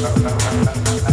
no.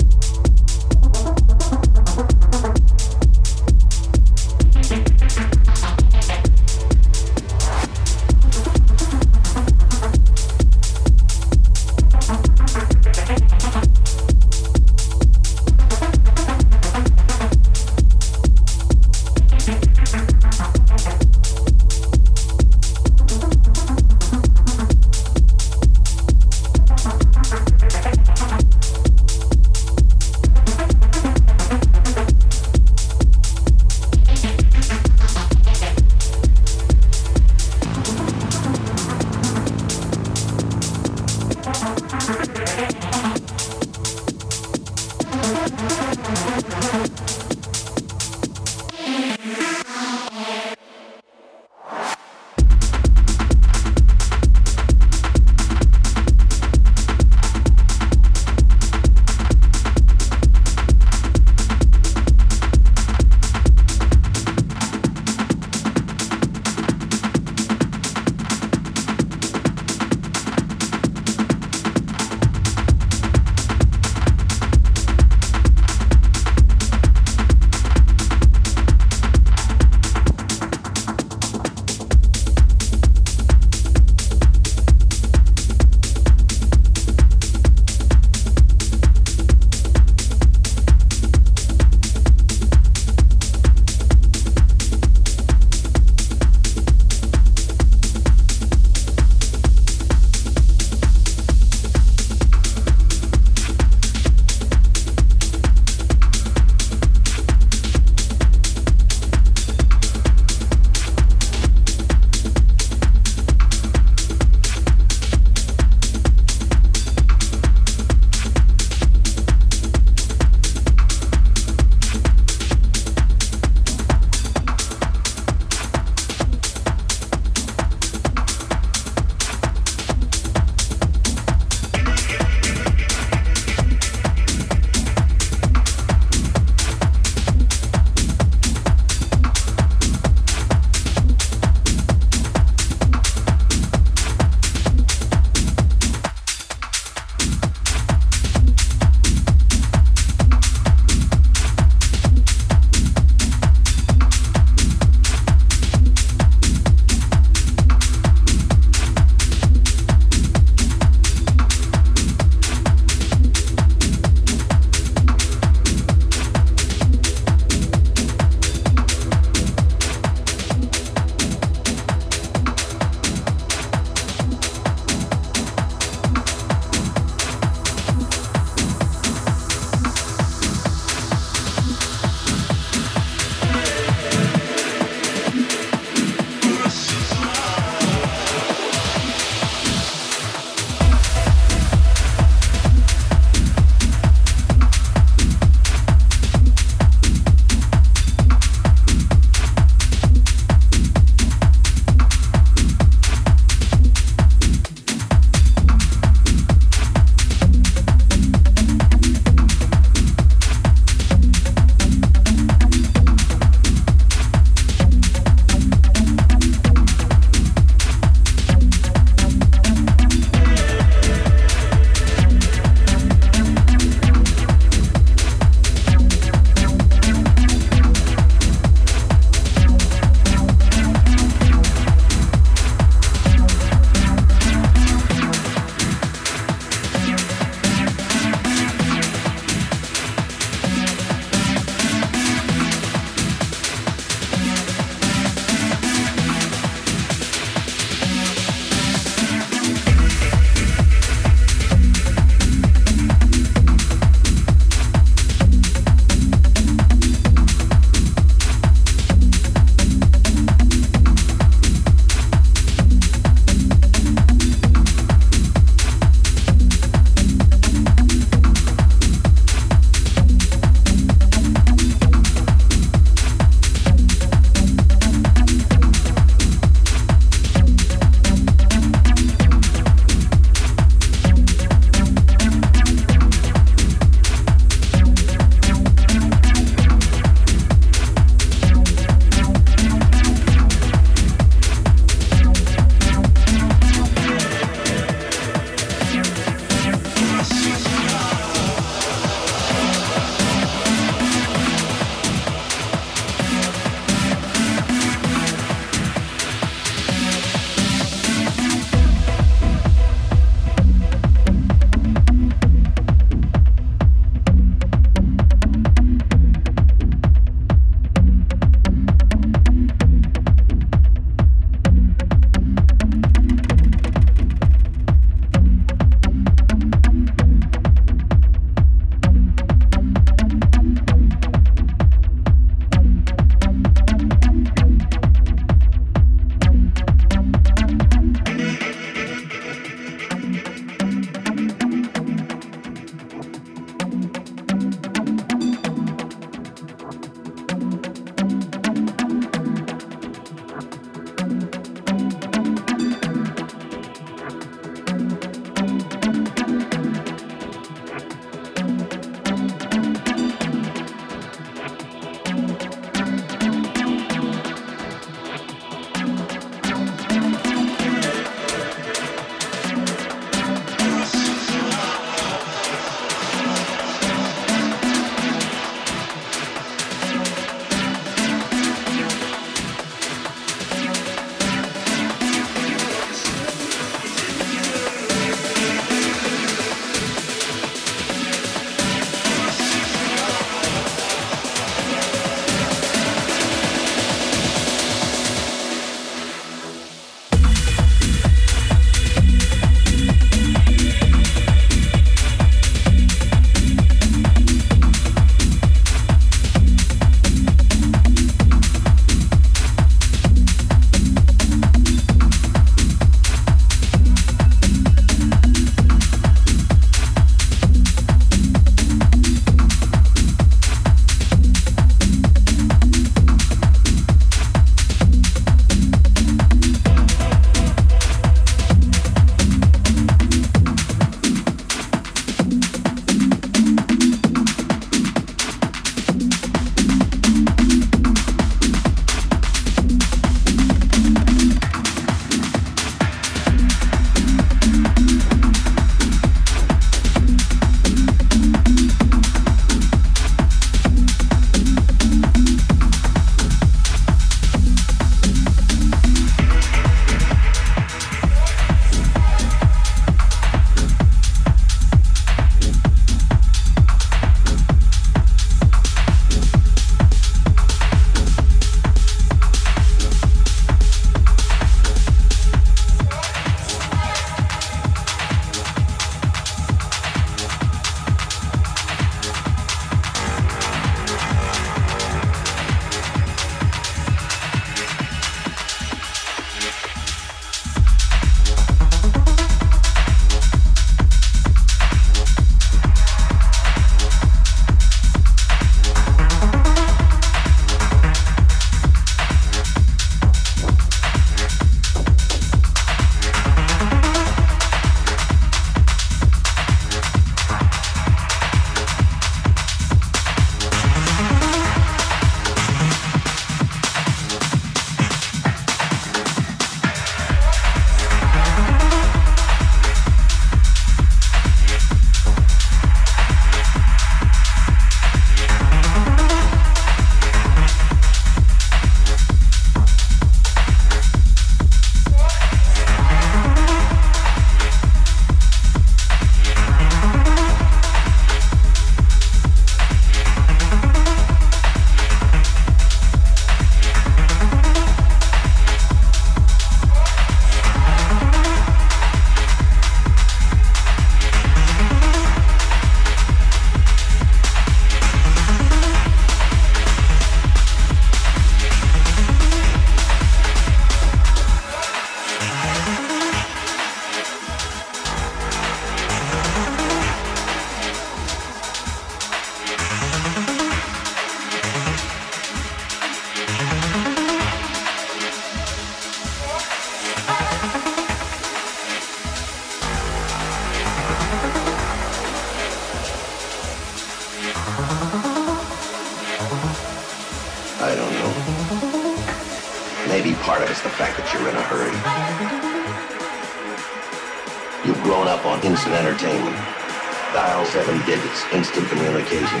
Communication.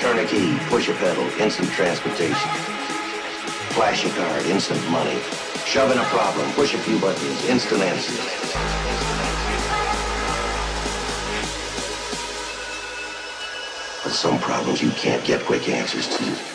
Turn a key, push a pedal, instant transportation. Flash a card, instant money. Shove in a problem, push a few buttons, instant answer. But some problems you can't get quick answers to.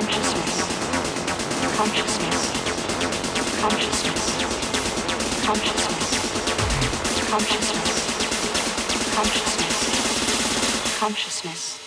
Consciousness, consciousness, consciousness, consciousness, consciousness, consciousness, consciousness.